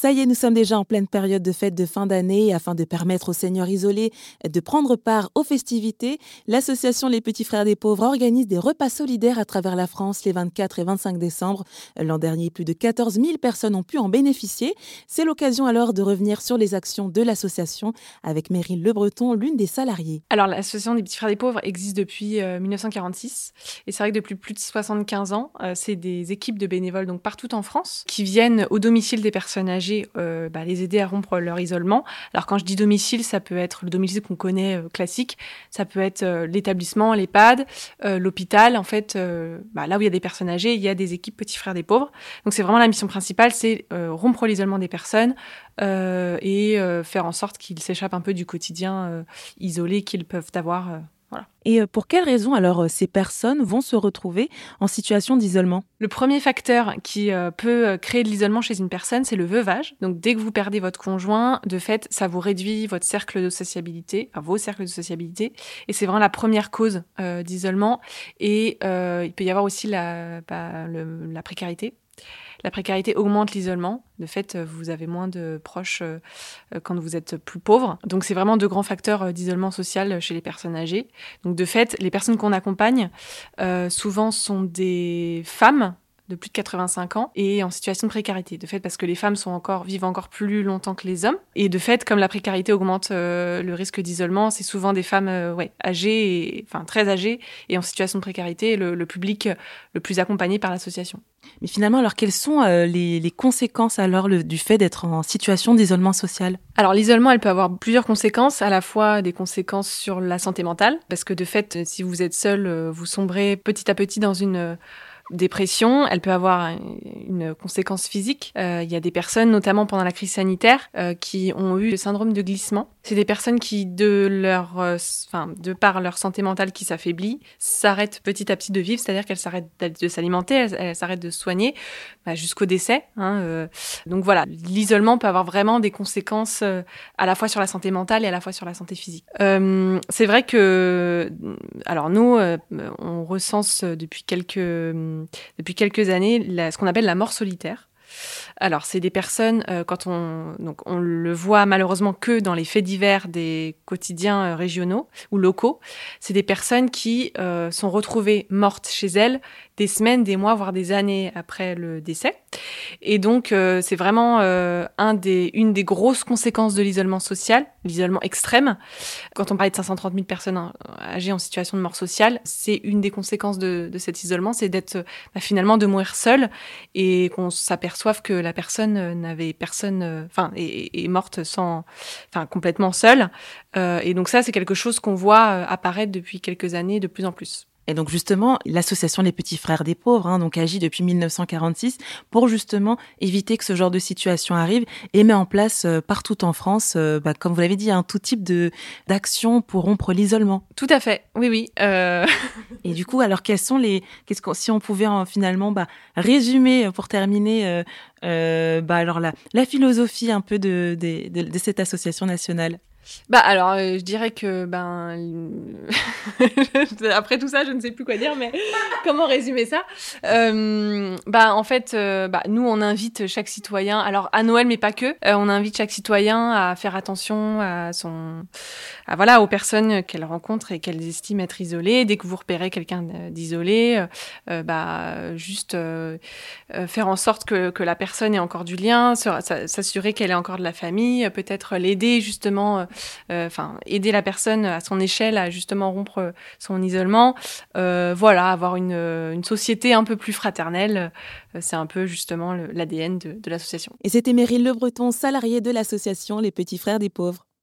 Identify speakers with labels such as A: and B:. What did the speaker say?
A: Ça y est, nous sommes déjà en pleine période de fête de fin d'année. Afin de permettre aux seniors isolés de prendre part aux festivités, l'association Les Petits Frères des Pauvres organise des repas solidaires à travers la France les 24 et 25 décembre. L'an dernier, plus de 14 000 personnes ont pu en bénéficier. C'est l'occasion alors de revenir sur les actions de l'association avec Meryl Le Breton, l'une des salariées.
B: Alors, l'association des Petits Frères des Pauvres existe depuis 1946 euh, et c'est vrai que depuis plus de 75 ans, euh, c'est des équipes de bénévoles donc partout en France qui viennent au domicile des personnes âgées euh, bah, les aider à rompre leur isolement. Alors quand je dis domicile, ça peut être le domicile qu'on connaît euh, classique, ça peut être euh, l'établissement, l'EHPAD, l'hôpital. En fait, bah, là où il y a des personnes âgées, il y a des équipes petits frères des pauvres. Donc c'est vraiment la mission principale, c'est rompre l'isolement des personnes et faire en sorte qu'ils s'échappent un peu du quotidien isolé qu'ils peuvent avoir
A: et euh, pour quelles raisons alors euh, ces personnes vont se retrouver en situation d'isolement?
B: Le premier facteur qui euh, peut créer de l'isolement chez une personne, c'est le veuvage. Donc dès que vous perdez votre conjoint, de fait, ça vous réduit votre cercle de sociabilité, vos cercles de sociabilité, et c'est vraiment la première cause d'isolement. Et il peut y avoir aussi la, bah, la précarité. La précarité augmente l'isolement. De fait, vous avez moins de proches euh, quand vous êtes plus pauvre. Donc, c'est vraiment deux grands facteurs euh, d'isolement social chez les personnes âgées. Donc, de fait, les personnes qu'on accompagne, euh, souvent sont des femmes de plus de 85 ans et en situation de précarité. De fait, parce que les femmes sont encore, vivent encore plus longtemps que les hommes. Et de fait, comme la précarité augmente euh, le risque d'isolement, c'est souvent des femmes euh, ouais, âgées, et, enfin très âgées et en situation de précarité, le, le public le plus accompagné par l'association.
A: Mais finalement, alors quelles sont euh, les, les, conséquences alors le, du fait d'être en situation d'isolement social?
B: Alors l'isolement, elle peut avoir plusieurs conséquences, à la fois des conséquences sur la santé mentale, parce que de fait, si vous êtes seul, vous sombrez petit à petit dans une dépression, elle peut avoir une conséquence physique. Euh, il y a des personnes, notamment pendant la crise sanitaire, euh, qui ont eu le syndrome de glissement. C'est des personnes qui, de leur, euh, de par leur santé mentale qui s'affaiblit, s'arrêtent petit à petit de vivre, c'est-à-dire qu'elles s'arrêtent de s'alimenter, elles s'arrêtent de soigner, bah, jusqu'au décès. Hein, donc voilà, l'isolement peut avoir vraiment des conséquences à la fois sur la santé mentale et à la fois sur la santé physique. c'est vrai que, alors nous, on recense depuis quelques depuis quelques années ce qu'on appelle la mort solitaire. Alors, c'est des personnes, euh, quand on, donc, on le voit malheureusement que dans les faits divers des quotidiens euh, régionaux ou locaux, c'est des personnes qui euh, sont retrouvées mortes chez elles des semaines, des mois, voire des années après le décès. Et donc, c'est vraiment un des, une des grosses conséquences de l'isolement social, l'isolement extrême. Quand on parlait de 530 000 personnes âgées en situation de mort sociale, c'est une des conséquences de, de cet isolement, c'est d'être bah, finalement de mourir seul et qu'on s'aperçoive que la personne euh, n'avait personne, euh, enfin, est, morte sans, enfin, complètement seule. Euh, et donc ça, c'est quelque chose qu'on voit apparaître depuis quelques années de plus en plus.
A: Et donc justement, l'association Les Petits Frères des Pauvres hein, donc agit depuis 1946 pour justement éviter que ce genre de situation arrive et met en place partout en France, bah, comme vous l'avez dit, un tout type de d'action pour rompre l'isolement.
B: Tout à fait, oui, oui.
A: et du coup, alors quels sont les, qu'est-ce qu'on, si on pouvait finalement bah, résumer pour terminer euh, bah alors la, la philosophie un peu de, de, de, de cette association nationale?
B: Bah alors, euh, je dirais que ben après tout ça, je ne sais plus quoi dire, mais comment résumer ça? Euh, Bah en fait, euh, bah, nous on invite chaque citoyen, alors à Noël mais pas que, euh, on invite chaque citoyen à faire attention à son, à voilà aux personnes qu'elle rencontre et qu'elle estime être isolées. Dès que vous repérez quelqu'un d'isolé, bah juste faire en sorte que, que la personne ait encore du lien, s'assurer qu'elle ait encore de la famille, peut-être l'aider justement euh, enfin aider la personne à son échelle à justement rompre son isolement. Euh, voilà, avoir une, une, société un peu plus fraternelle, euh, c'est un peu justement l'ADN de, de l'association.
A: Et c'était Meryl Le Breton, salariée de l'association Les Petits Frères des Pauvres.